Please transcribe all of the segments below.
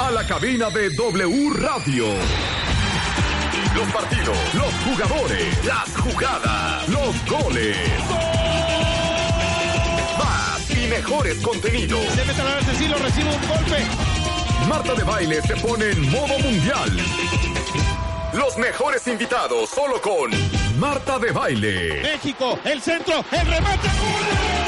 a la cabina de W Radio. Los partidos, los jugadores, las jugadas, los goles. Más y mejores contenidos. Se mete a la sí, lo recibe un golpe. Marta de Baile se pone en modo mundial. Los mejores invitados solo con Marta de Baile. México, el centro, el remate. En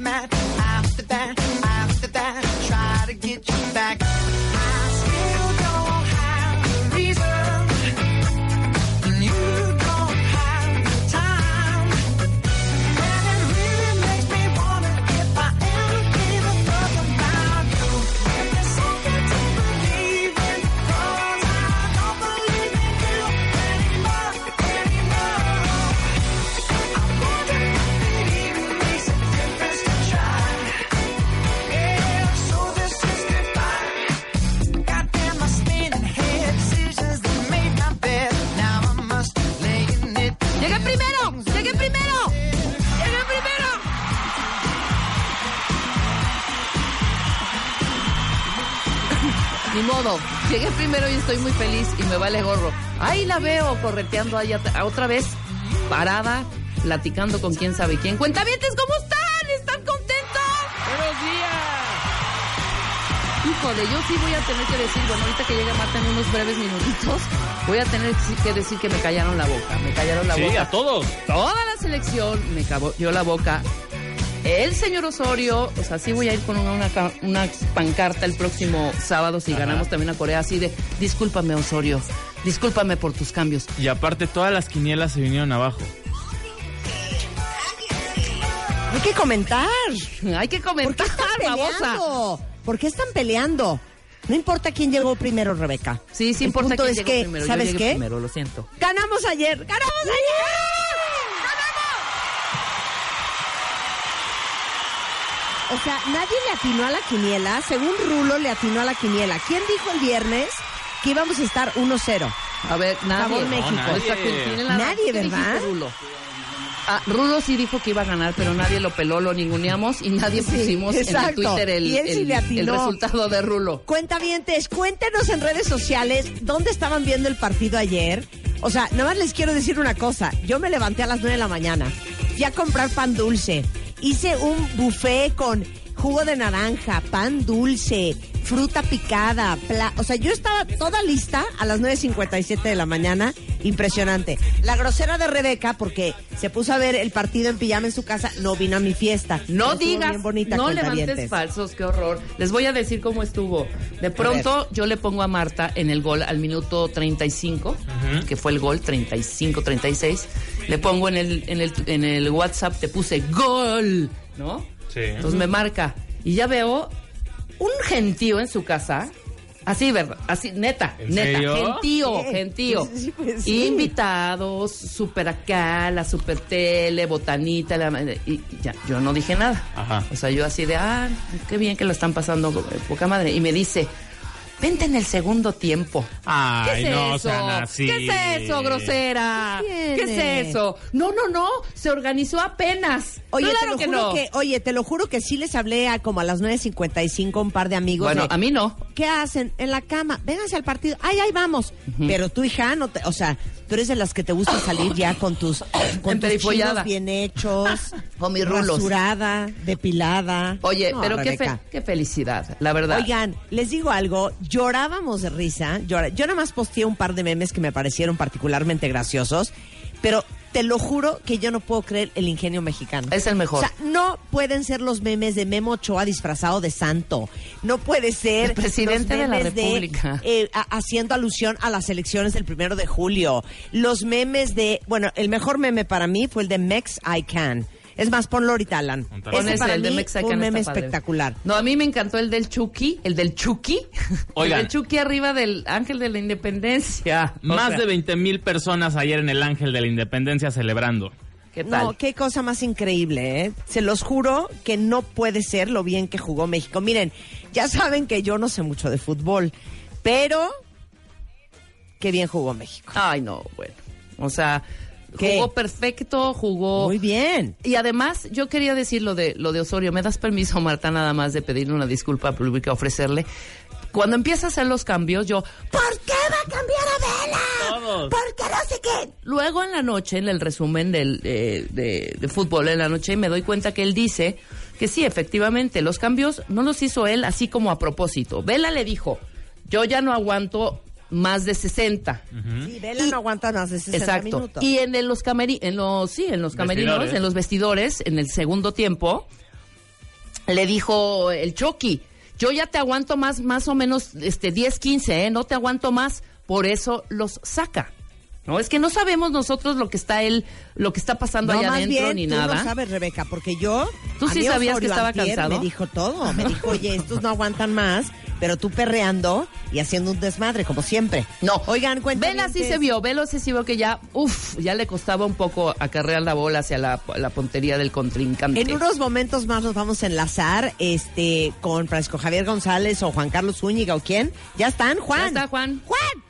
mad. Llegué primero y estoy muy feliz y me vale gorro. Ahí la veo correteando allá otra vez, parada, platicando con quién sabe quién. Cuentavientes, ¿cómo están? ¿Están contentos? Buenos días. Híjole, yo sí voy a tener que decir, bueno, ahorita que llegue Marta en unos breves minutitos, voy a tener que decir que me callaron la boca, me callaron la Sí, boca. a todos. Toda la selección me cayó la boca. El señor Osorio, o sea, sí voy a ir con una, una, ca- una pancarta el próximo sábado si ganamos también a Corea, así de, discúlpame Osorio, discúlpame por tus cambios. Y aparte todas las quinielas se vinieron abajo. Hay que comentar. Hay que ¿Por qué comentar, están babosa. peleando? ¿Por qué están peleando? No importa quién llegó primero, Rebeca. Sí, sí El importa punto quién es llegó que, primero. Yo ¿sabes llegué qué? primero, lo siento. Ganamos ayer, ganamos ayer. O sea, nadie le atinó a la quiniela. Según Rulo, le atinó a la quiniela. ¿Quién dijo el viernes que íbamos a estar 1-0? A ver, nadie. Favor, México. nadie. O sea, que tiene la- Nadie, ¿Qué ¿verdad? dijiste, Rulo? Ah, Rulo sí dijo que iba a ganar, pero nadie lo peló, lo ninguneamos y nadie Sí, pusimos en. Twitter el, Y él sí el- le el atinó. resultado de Rulo. Cuentavientes, cuéntenos en redes sociales dónde estaban viendo el partido ayer. O sea, nada más les quiero decir una cosa. Yo me levanté a las 9 de la mañana, fui a comprar pan dulce, hice un buffet con jugo de naranja, pan dulce, fruta picada, pla- o sea, yo estaba toda lista a las 9.57 de la mañana, impresionante. La grosera de Rebeca, porque se puso a ver el partido en pijama en su casa, no vino a mi fiesta. No digas, bien bonita, no levantes falsos, qué horror. Les voy a decir cómo estuvo. De pronto yo le pongo a Marta en el gol al minuto 35, que fue el gol 35-36. Le pongo en el, en, el, en el WhatsApp, te puse gol, ¿no? Sí. Entonces me marca y ya veo un gentío en su casa. Así, ¿verdad? Así, neta, ¿En neta, serio? gentío, gentío. sí, pues sí. Invitados, super acá, la super tele, botanita, la- y ya, yo no dije nada. Ajá. O sea, yo así de, ah, qué bien que lo están pasando, poca madre. Y me dice, vente en el segundo tiempo. Ay, ¿Qué es no eso? sean así. ¿Qué es eso, grosera? ¿Qué ¿Qué, es eso? No, no, no, se organizó apenas. Oye, claro te lo que juro no. que, oye, te lo juro que sí les hablé a como a las 9.55 un par de amigos. Bueno, de, a mí no. ¿qué hacen? En la cama, vénganse al partido, ay, ahí vamos. Pero tú, hija, no te, o sea, tú eres de las que te gusta salir ya con tus, con tus chinos bien hechos, Con mis rulos. rasurada, depilada. Oye, No, pero qué, fe- qué felicidad, la verdad. Oigan, les digo algo, llorábamos de risa. Yo nada más posteé un par de memes que me parecieron particularmente graciosos, pero te lo juro que yo no puedo creer el ingenio mexicano. Es el mejor. O sea, no pueden ser los memes de Memo Ochoa disfrazado de santo. No puede ser El presidente los de la República. eh, a- haciendo alusión a las elecciones del primero de julio. Los memes de, bueno, el mejor meme para mí fue el de Mex I Can. Es más, ponlo ahorita, Alan. Ese para el de mí Mexican fue un meme está padre. espectacular. No, a mí me encantó el del Chucky, el del Chucky. Oigan. El del Chucky arriba del Ángel de la Independencia. O Más sea, de 20 mil personas ayer en el Ángel de la Independencia celebrando. ¿Qué tal? No, qué cosa más increíble, ¿eh? Se los juro que no puede ser lo bien que jugó México. Miren, ya saben que yo no sé mucho de fútbol, pero qué bien jugó México. Ay, no, bueno. O sea, ¿Qué? jugó perfecto, jugó... Muy bien. Y además, yo quería decir lo de, lo de Osorio. ¿Me das permiso, Marta, nada más de pedirle una disculpa pública, ofrecerle? Cuando empieza a hacer los cambios, yo, ¿por qué va a cambiar a Vela? Todos. ¿Por qué no sé qué? Luego en la noche, en el resumen del, eh, de, de fútbol en la noche, me doy cuenta que él dice que sí, efectivamente, los cambios no los hizo él así como a propósito. Vela le dijo, yo ya no aguanto más de 60. Sí, Vela no aguanta más de 60 Exacto. minutos. Y en el- los cameri en los sí, en los camerinos, Vestidores. en los vestidores, en el segundo tiempo, le dijo el Chucky, yo ya te aguanto más, más o menos este 10, 15, ¿eh? no te aguanto más, por eso los saca. No, es que no sabemos nosotros lo que está él, lo que está pasando no, allá adentro bien, ni tú nada. no sabes, Rebeca, porque yo... ¿Tú sí sabías que estaba antier cansado? Me dijo todo. Me dijo, oye, estos no aguantan más, pero tú perreando y haciendo un desmadre, como siempre. No, Oigan, cuéntame. Vela sí se vio, Velo sí se vio que ya, uff, ya le costaba un poco acarrear la bola hacia la, la puntería del contrincante. En unos momentos más nos vamos a enlazar este con Francisco Javier González o Juan Carlos Zúñiga o quién. ¿Ya están, Juan? Ya está, Juan. ¡Juan!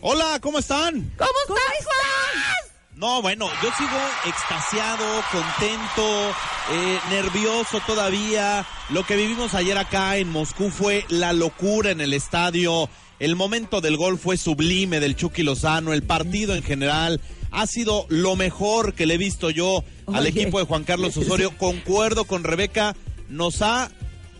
Hola, ¿cómo están? ¿Cómo, ¿Cómo estás, estás? No, bueno, yo sigo extasiado, contento, eh, nervioso todavía. Lo que vivimos ayer acá en Moscú fue la locura en el estadio. El momento del gol fue sublime del Chucky Lozano. El partido en general ha sido lo mejor que le he visto yo al Oye. equipo de Juan Carlos Osorio. Concuerdo con Rebeca, nos ha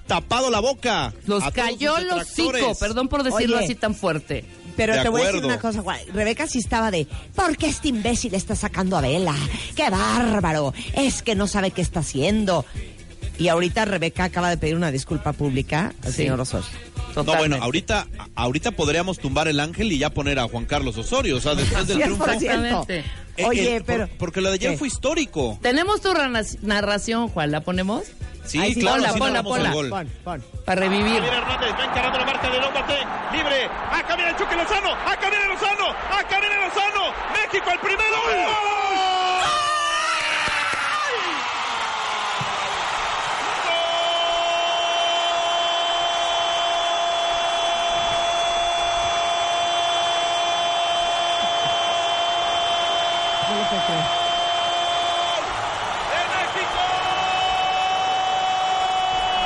tapado la boca. Todos cayó detractores. hocico, perdón por decirlo Oye. así tan fuerte. Pero De te voy a decir acuerdo. una cosa, Juan. Rebeca sí estaba de, ¿por qué este imbécil está sacando a Vela? ¡Qué bárbaro! Es que no sabe qué está haciendo. Y ahorita Rebeca acaba de pedir una disculpa pública al Sí. señor Osorio. No, Totalmente. bueno, ahorita, ahorita podríamos tumbar el ángel y ya poner a Juan Carlos Osorio, o sea, después del triunfo. 100%. Exactamente. Eh, Oye, eh, por- pero... porque lo de ayer ¿Qué? fue histórico. Tenemos tu narración, Juan, ¿la ponemos? Sí, Ay, sí, claro, ponla, sí, ponla, gol. Pon, pon. Para revivir. Javier Hernández va encarando la marca de Lópate, libre. Acá viene el Chucky Lozano, acá viene Lozano, acá viene Lozano. México el primero. No lo puedo creer. ¡De México!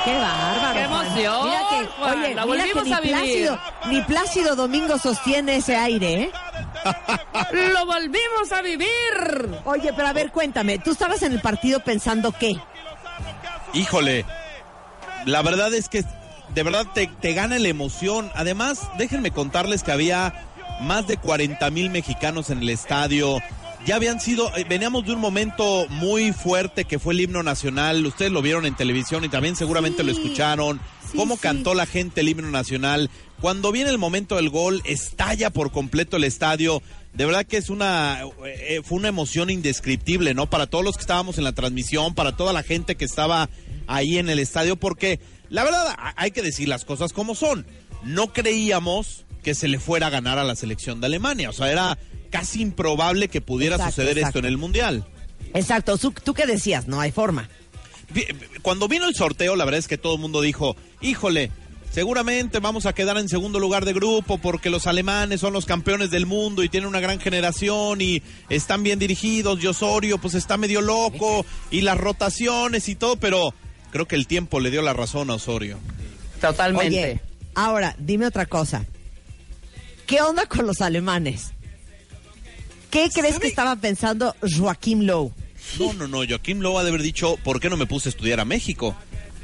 ¡Qué bárbaro! ¡Qué Juan. emoción, Mira que, Juan! oye, La mira que volvimos ni a vivir. Plácido, ni Plácido Domingo sostiene ese aire, ¿eh? ¡Lo volvimos a vivir! Oye, pero a ver, cuéntame, ¿tú estabas en el partido pensando qué? Híjole, la verdad es que de verdad te, te gana la emoción. Además, déjenme contarles que había más de 40 mil mexicanos en el estadio. Ya habían sido, eh, veníamos de un momento muy fuerte que fue el himno nacional. Ustedes lo vieron en televisión y también seguramente Sí, lo escucharon. sí, Cómo sí. cantó la gente el himno nacional. Cuando viene el momento del gol, estalla por completo el estadio. De verdad que es una, eh, fue una emoción indescriptible, ¿no? Para todos los que estábamos en la transmisión, para toda la gente que estaba ahí en el estadio, porque la verdad hay que decir las cosas como son. No creíamos que se le fuera a ganar a la selección de Alemania. O sea, era casi improbable que pudiera Exacto, suceder exacto. esto en el Mundial. Exacto, ¿tú, tú qué decías? No hay forma. Cuando vino el sorteo, la verdad es que todo el mundo dijo, híjole, seguramente vamos a quedar en segundo lugar de grupo porque los alemanes son los campeones del mundo y tienen una gran generación y están bien dirigidos y Osorio pues está medio loco y las rotaciones y todo, pero creo que el tiempo le dio la razón a Osorio. Totalmente. Oye, Ahora, dime otra cosa. ¿Qué onda con los alemanes? ¿Qué crees que estaba pensando Joaquim Lowe? No, no, no. Joaquín Lowe ha de haber dicho, ¿por qué no me puse a estudiar a México?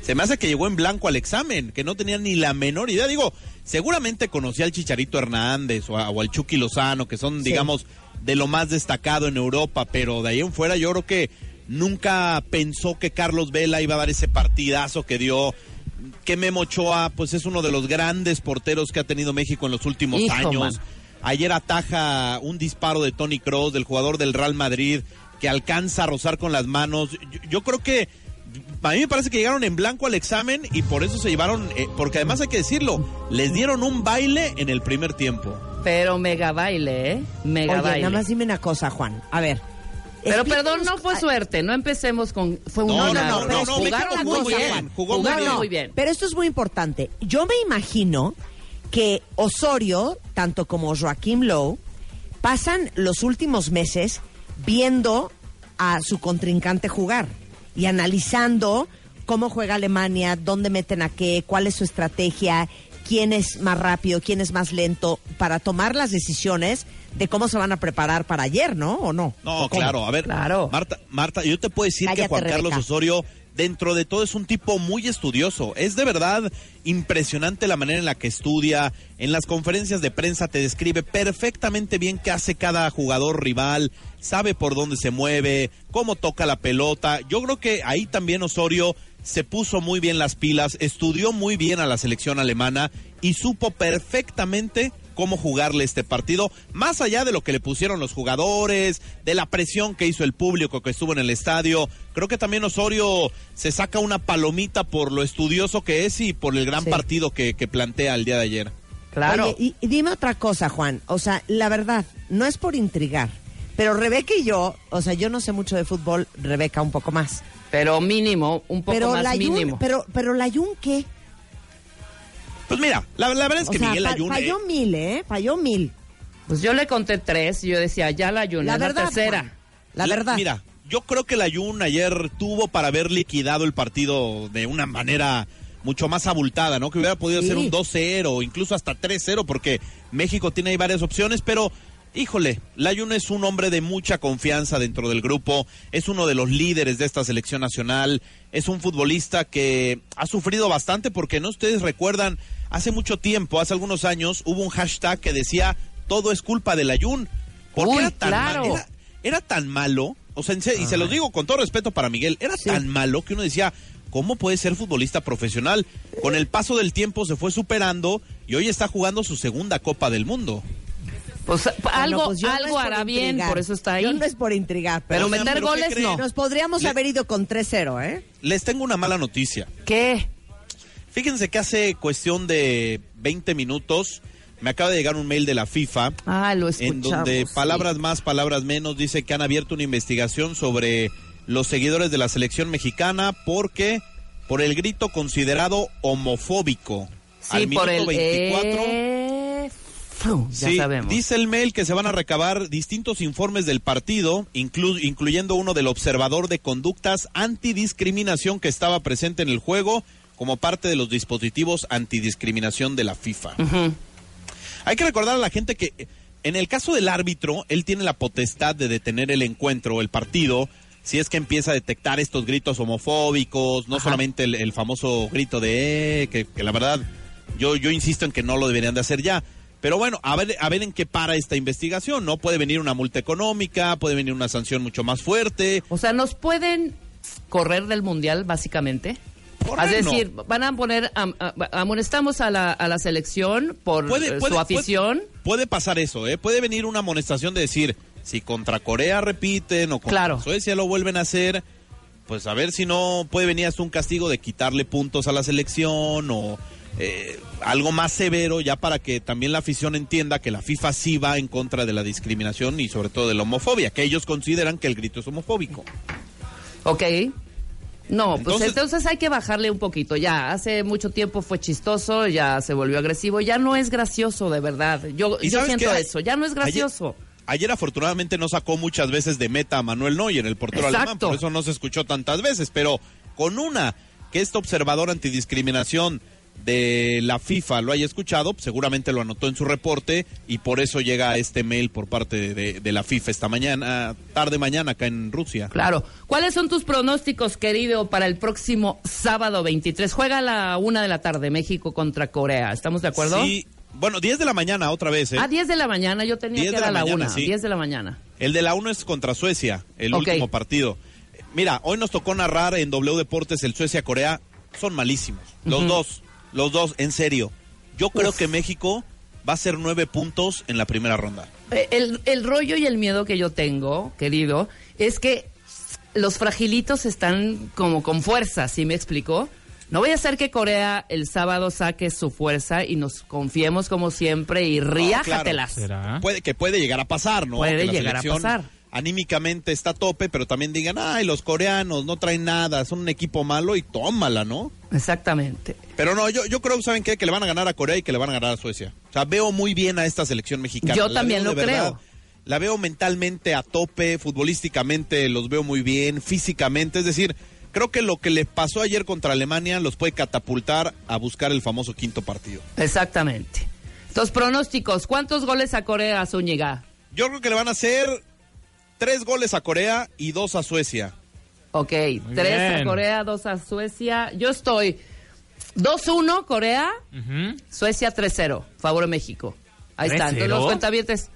Se me hace que llegó en blanco al examen, que no tenía ni la menor idea. Digo, seguramente conocía al Chicharito Hernández o, a- o al Chucky Lozano, que son, digamos, de lo más destacado en Europa, pero de ahí en fuera yo creo que nunca pensó que Carlos Vela iba a dar ese partidazo que dio. Que Memo Ochoa, pues es uno de los grandes porteros que ha tenido México en los últimos Hijo, años. man. Ayer ataja un disparo de Tony Cross, del jugador del Real Madrid, que alcanza a rozar con las manos. Yo, yo creo que a mí me parece que llegaron en blanco al examen y por eso se llevaron, eh, porque además hay que decirlo, les dieron un baile en el primer tiempo. Pero mega baile, ¿eh? Mega Oye, baile. nada más dime una cosa, Juan. A ver. Pero perdón, no fue suerte. No empecemos con. Fue un No, no, no, pero no, Jugaron muy bien. jugó muy Jugaron bien. muy bien. Pero esto es muy importante. Yo me imagino que Osorio, tanto como Joaquim Lowe, pasan los últimos meses viendo a su contrincante jugar y analizando cómo juega Alemania, dónde meten a qué, cuál es su estrategia, quién es más rápido, quién es más lento, para tomar las decisiones de cómo se van a preparar para ayer, ¿no? ¿O no? No, claro, a ver, Claro. Marta, Marta, yo te puedo decir que Juan Carlos. Osorio, dentro de todo, es un tipo muy estudioso. Es de verdad impresionante la manera en la que estudia. En las conferencias de prensa te describe perfectamente bien qué hace cada jugador rival, sabe por dónde se mueve, cómo toca la pelota. Yo creo que ahí también Osorio se puso muy bien las pilas, estudió muy bien a la selección alemana y supo perfectamente cómo jugarle este partido, más allá de lo que le pusieron los jugadores, de la presión que hizo el público que estuvo en el estadio. Creo que también Osorio se saca una palomita por lo estudioso que es y por el gran Sí. partido que, que plantea el día de ayer. Claro. Oye, y, y dime otra cosa, Juan. O sea, la verdad, no es por intrigar, pero Rebeca y yo, o sea, yo no sé mucho de fútbol, Rebeca un poco más. Pero mínimo, un poco pero más la Jun- mínimo. pero, pero la Jun, ¿qué? Pues mira, la, la verdad es O que sea, Miguel Ayun... falló eh, mil, ¿eh? Falló mil. Pues yo le conté tres y yo decía, ya la ayuné, La es la verdad, tercera. Juan, la verdad. Mira, yo creo que la Jun ayer tuvo para haber liquidado el partido de una manera mucho más abultada, ¿no? Que hubiera podido Sí. ser un 2-0 o incluso hasta 3-0 porque México tiene ahí varias opciones, pero híjole, Layun es un hombre de mucha confianza dentro del grupo, es uno de los líderes de esta selección nacional, es un futbolista que ha sufrido bastante porque no ustedes recuerdan, hace mucho tiempo, hace algunos años, hubo un hashtag que decía todo es culpa de Layun. Porque Uy, era tan mal- claro. era- era tan malo, o sea, en serio, y se los digo con todo respeto para Miguel, era Sí. tan malo que uno decía, ¿cómo puede ser futbolista profesional? Con el paso del tiempo se fue superando y hoy está jugando su segunda Copa del Mundo. Pues algo, pues no algo por hará bien, intrigar. por eso está ahí. Yo no es por intrigar, Pero meter ¿pero qué goles no. nos podríamos Le- haber ido con 3-0, ¿eh? Les tengo una mala noticia. ¿Qué? Fíjense que hace cuestión de 20 minutos me acaba de llegar un mail de la FIFA Ah, lo en donde sí. palabras más, palabras menos, dice que han abierto una investigación sobre los seguidores de la selección mexicana porque por el grito considerado homofóbico. Sí, Al por el... minuto 24 eh, ya Sí, sabemos. dice el mail que se van a recabar distintos informes del partido, inclu- incluyendo uno del observador de conductas antidiscriminación que estaba presente en el juego como parte de los dispositivos antidiscriminación de la FIFA. Hay que recordar a la gente que en el caso del árbitro, él tiene la potestad de detener el encuentro o el partido si es que empieza a detectar estos gritos homofóbicos, no solamente el, el famoso grito de eh, que, que la verdad yo, yo insisto en que no lo deberían de hacer ya. Pero bueno, a ver, a ver en qué para esta investigación, ¿no? Puede venir una multa económica, puede venir una sanción mucho más fuerte. O sea, nos pueden correr del mundial, básicamente. Correr, es no. decir, van a poner, am- amonestamos a la, a la selección por Puede, eh, puede- su afición. Puede, puede pasar eso, ¿eh? Puede venir una amonestación de decir, si contra Corea repiten o contra Claro. Suecia lo vuelven a hacer, pues a ver si no puede venir hasta un castigo de quitarle puntos a la selección o eh, algo más severo ya para que también la afición entienda que la FIFA sí va en contra de la discriminación y sobre todo de la homofobia, que ellos consideran que el grito es homofóbico. Ok. No, pues Entonces- hay que bajarle un poquito. Ya, hace mucho tiempo fue chistoso, ya se volvió agresivo, ya no es gracioso, de verdad. Yo, ¿Y yo siento qué? eso, ya no es Ayer- gracioso. Ayer, afortunadamente no sacó muchas veces de meta a Manuel Neuer, el portero Exacto. alemán, por eso no se escuchó tantas veces, pero con una que este observador antidiscriminación de la FIFA lo haya escuchado, seguramente lo anotó en su reporte y por eso llega este mail por parte de, de la FIFA esta mañana, tarde mañana acá en Rusia. Claro. ¿Cuáles son tus pronósticos, querido, para el próximo sábado 23? Juega a la una de la tarde, México contra Corea. ¿Estamos de acuerdo? Sí, bueno, 10 de la mañana otra vez, ¿eh? A 10 de la mañana, yo tenía 10 que era la la mañana, una. sí. 10 de la mañana. El de la 1 es contra Suecia, el último partido. Mira, hoy nos tocó narrar en W Deportes el Suecia-Corea. Son malísimos. Los dos, los dos, en serio. Yo creo Uf. que México va a ser nueve puntos en la primera ronda. Eh, El, el rollo y el miedo que yo tengo, querido, es que los fragilitos están como con fuerza, ¿sí me explico? No voy a hacer que Corea el sábado saque su fuerza y nos confiemos como siempre y riájatelas. ¿Será? Puede que puede llegar a pasar, ¿no? Puede Que llegar a pasar. Anímicamente está a tope, pero también digan, ay, los coreanos no traen nada, son un equipo malo y tómala, ¿no? Exactamente. Pero no, yo, yo creo, ¿saben qué? Que le van a ganar a Corea y que le van a ganar a Suecia. O sea, veo muy bien a esta selección mexicana. Yo La también lo verdad. creo. La veo mentalmente a tope, futbolísticamente los veo muy bien, físicamente. Es decir, creo que lo que le pasó ayer contra Alemania los puede catapultar a buscar el famoso quinto partido. Exactamente. Entonces, pronósticos. ¿Cuántos goles a Corea, Zúñiga? Yo creo que le van a hacer tres goles a Corea y dos a Suecia. Ok, tres a. Corea, dos a Suecia. Yo estoy 2-1 Corea. Suecia 3-0, favor de México. Ahí está. 3-0. Entonces los cuentavientes,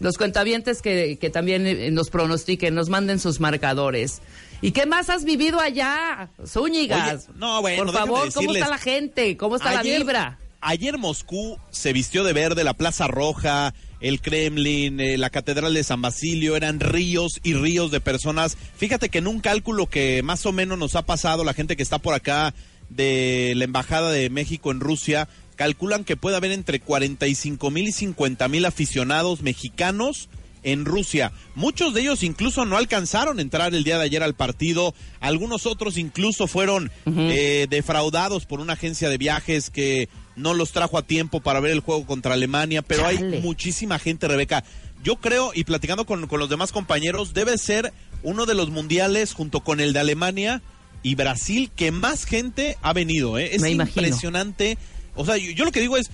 los cuentavientes que, que también eh, nos pronostiquen, nos manden sus marcadores. ¿Y qué más has vivido allá, Zúñigas? Oye, no, bueno, Por favor, ¿cómo está la gente? ¿Cómo está Ayer- la vibra? Ayer Moscú se vistió de verde, la Plaza Roja, el Kremlin, eh, la Catedral de San Basilio, eran ríos y ríos de personas. Fíjate que en un cálculo que más o menos nos ha pasado la gente que está por acá de la Embajada de México en Rusia, calculan que puede haber entre 45 mil y 50 mil aficionados mexicanos en Rusia. Muchos de ellos incluso no alcanzaron a entrar el día de ayer al partido. Algunos otros incluso fueron eh, defraudados por una agencia de viajes que no los trajo a tiempo para ver el juego contra Alemania. Pero hay muchísima gente, Rebeca. Yo creo, y platicando con, con los demás compañeros, debe ser uno de los mundiales junto con el de Alemania y Brasil que más gente ha venido. ¿eh? Es Me imagino. impresionante. O sea, yo, yo lo que digo es,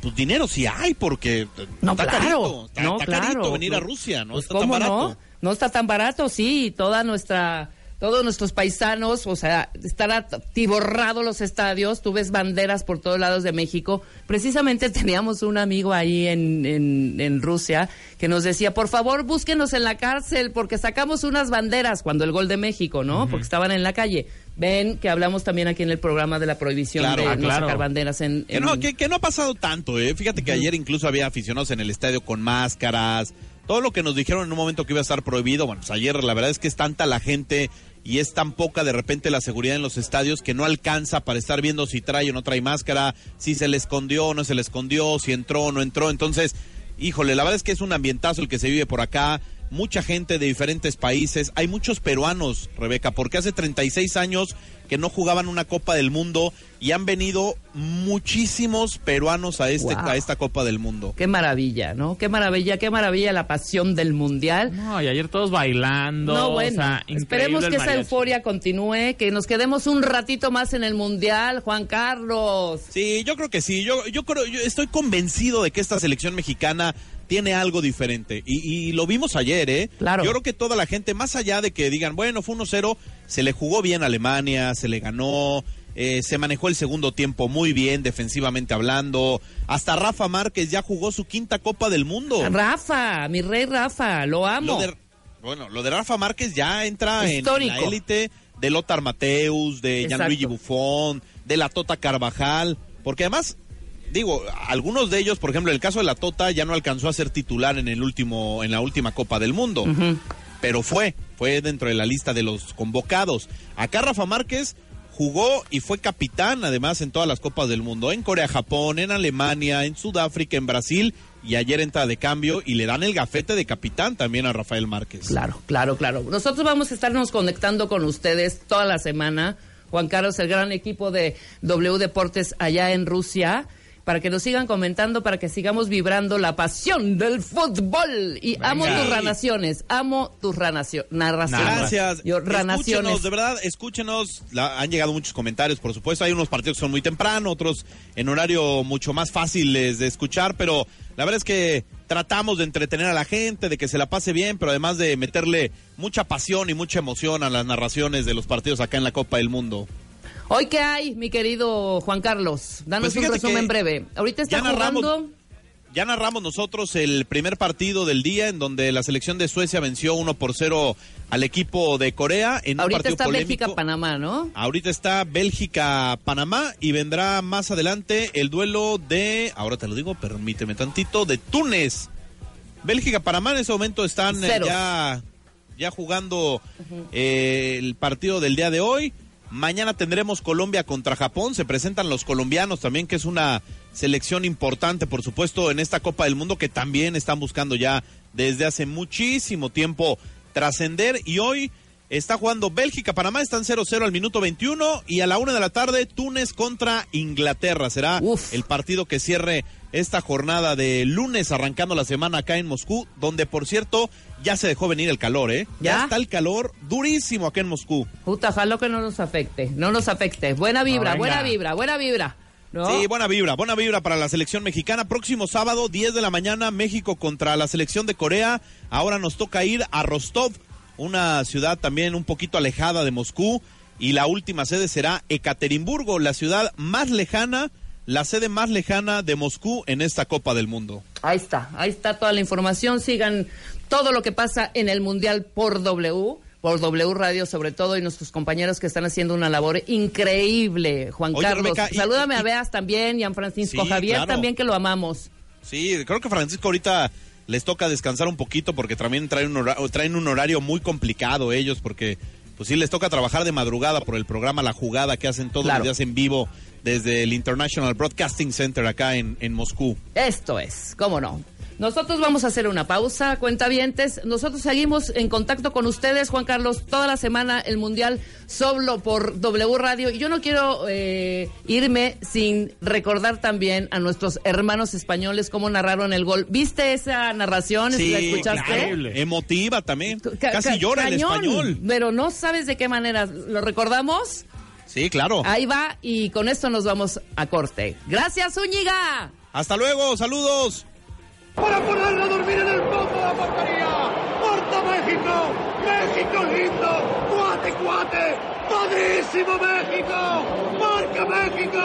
pues dinero sí hay porque No, está claro. carito, está, no, está claro. carito venir a No, Rusia, ¿no? pues, está tan ¿cómo barato. no? No está tan barato, sí. Toda nuestra, todos nuestros paisanos, o sea, están atiborrados los estadios. Tú ves banderas por todos lados de México. Precisamente teníamos un amigo ahí en, en, en Rusia que nos decía, por favor, búsquenos en la cárcel porque sacamos unas banderas cuando el gol de México, ¿no? Porque estaban en la calle. Ven que hablamos también aquí en el programa de la prohibición Claro, de ah, no claro. sacar banderas en... Que en- no, que, que no ha pasado tanto, ¿eh? Fíjate que ayer incluso había aficionados en el estadio con máscaras. Todo lo que nos dijeron en un momento que iba a estar prohibido, bueno, pues ayer la verdad es que es tanta la gente y es tan poca de repente la seguridad en los estadios que no alcanza para estar viendo si trae o no trae máscara, si se le escondió o no se le escondió, si entró o no entró. Entonces, híjole, la verdad es que es un ambientazo el que se vive por acá. Mucha gente de diferentes países. Hay muchos peruanos, Rebeca, porque hace 36 años que no jugaban una Copa del Mundo y han venido muchísimos peruanos a, este, Wow. a esta Copa del Mundo. Qué maravilla, ¿no? Qué maravilla, qué maravilla la pasión del mundial. No, y ayer todos bailando. No, o bueno, sea, esperemos que esa euforia continúe, que nos quedemos un ratito más en el mundial, Juan Carlos. Sí, yo creo que sí. Yo, yo creo, yo estoy convencido de que esta selección mexicana tiene algo diferente. Y, y lo vimos ayer, ¿eh? Claro. Yo creo que toda la gente, más allá de que digan, bueno, fue 1-0, se le jugó bien a Alemania, se le ganó, eh, se manejó el segundo tiempo muy bien, defensivamente hablando. Hasta Rafa Márquez ya jugó su quinta Copa del Mundo. Rafa, mi rey Rafa, lo amo. Lo de, bueno, lo de Rafa Márquez ya entra en la élite de Lothar Mateus, de Exacto. Gianluigi Buffon, de la Tota Carvajal, porque además, digo, algunos de ellos, por ejemplo, el caso de la Tota ya no alcanzó a ser titular en el último, en la última Copa del Mundo, pero fue, fue dentro de la lista de los convocados. Acá Rafa Márquez jugó y fue capitán además en todas las Copas del Mundo, en Corea, Japón, en Alemania, en Sudáfrica, en Brasil, y ayer entra de cambio y le dan el gafete de capitán también a Rafael Márquez. Claro, claro, claro. Nosotros vamos a estarnos conectando con ustedes toda la semana. Juan Carlos, el gran equipo de W Deportes allá en Rusia. Para que nos sigan comentando, para que sigamos vibrando la pasión del fútbol. Y amo tus ranaciones, amo tus ranacio- narraciones. Gracias. Yo, ranaciones. Escúchenos, de verdad, escúchenos. La- han llegado muchos comentarios, por supuesto. Hay unos partidos que son muy temprano, otros en horario mucho más fáciles de escuchar, pero la verdad es que tratamos de entretener a la gente, de que se la pase bien, pero además de meterle mucha pasión y mucha emoción a las narraciones de los partidos acá en la Copa del Mundo. Hoy qué hay, mi querido Juan Carlos, danos Pues un resumen breve. Ahorita está ya narramos- jugando Ya narramos nosotros el primer partido del día en donde la selección de Suecia venció 1 por 0 al equipo de Corea en un partido está polémico. Bélgica Panamá, ¿no? Ahorita está Bélgica-Panamá y vendrá más adelante el duelo de, ahora te lo digo, permíteme tantito, de Túnez. Bélgica-Panamá en ese momento están eh, ya, ya jugando eh, el partido del día de hoy. Mañana tendremos Colombia contra Japón. Se presentan los colombianos también, que es una selección importante, por supuesto, en esta Copa del Mundo, que también están buscando ya desde hace muchísimo tiempo trascender. Y hoy está jugando Bélgica-Panamá, están 0-0 al minuto 21. Y a la una de la tarde, Túnez contra Inglaterra. Será Uf. el partido que cierre esta jornada de lunes, arrancando la semana acá en Moscú, donde, por cierto, ya se dejó venir el calor, ¿eh? ¿Ya? está el calor durísimo acá en Moscú. Puta, ojalá que no nos afecte, no nos afecte. Buena vibra, buena vibra, buena vibra. ¿no? Sí, buena vibra, buena vibra para la selección mexicana. Próximo sábado, 10 de la mañana, México contra la selección de Corea. Ahora nos toca ir a Rostov, una ciudad también un poquito alejada de Moscú. Y la última sede será Ekaterimburgo, la ciudad más lejana, la sede más lejana de Moscú en esta Copa del Mundo. Ahí está, ahí está toda la información. Sigan todo lo que pasa en el Mundial por W, por W Radio sobre todo, y nuestros compañeros que están haciendo una labor increíble. Juan Oye, Carlos, Rebeca, y- salúdame y- a Beas también, y a Francisco Sí, Javier claro. también, que lo amamos. Sí, creo que Francisco ahorita les toca descansar un poquito porque también traen un, hora- traen un horario muy complicado ellos porque pues sí les toca trabajar de madrugada por el programa La Jugada que hacen todos Claro. los días en vivo desde el International Broadcasting Center acá en, en Moscú. Esto es, cómo no. Nosotros vamos a hacer una pausa, cuentavientes. Nosotros seguimos en contacto con ustedes, Juan Carlos, toda la semana el Mundial solo por W Radio. Y yo no quiero eh, irme sin recordar también a nuestros hermanos españoles cómo narraron el gol. ¿Viste esa narración? ¿La escuchaste? claro. Emotiva también. Ca- Casi ca- llora el cañón, español. Pero no sabes de qué manera. ¿Lo recordamos? Sí, claro. Ahí va y con esto nos vamos a corte. Gracias, Zúñiga. Hasta luego, saludos. Para ponerlo a dormir en el fondo de la portería. ¡Corta México! ¡México lindo! ¡Cuate, cuate! ¡Padrísimo México! ¡Marca México!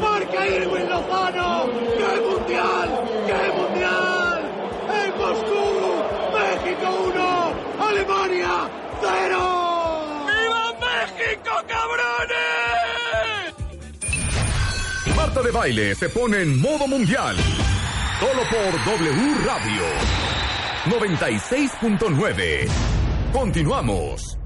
¡Marca Irwin Lozano! ¡Qué mundial! ¡Qué mundial! ¡En Moscú! ¡México 1! ¡Alemania 0! ¡Viva México, cabrones! Marta de Baile se pone en modo mundial. Solo por W Radio 96.9. Continuamos.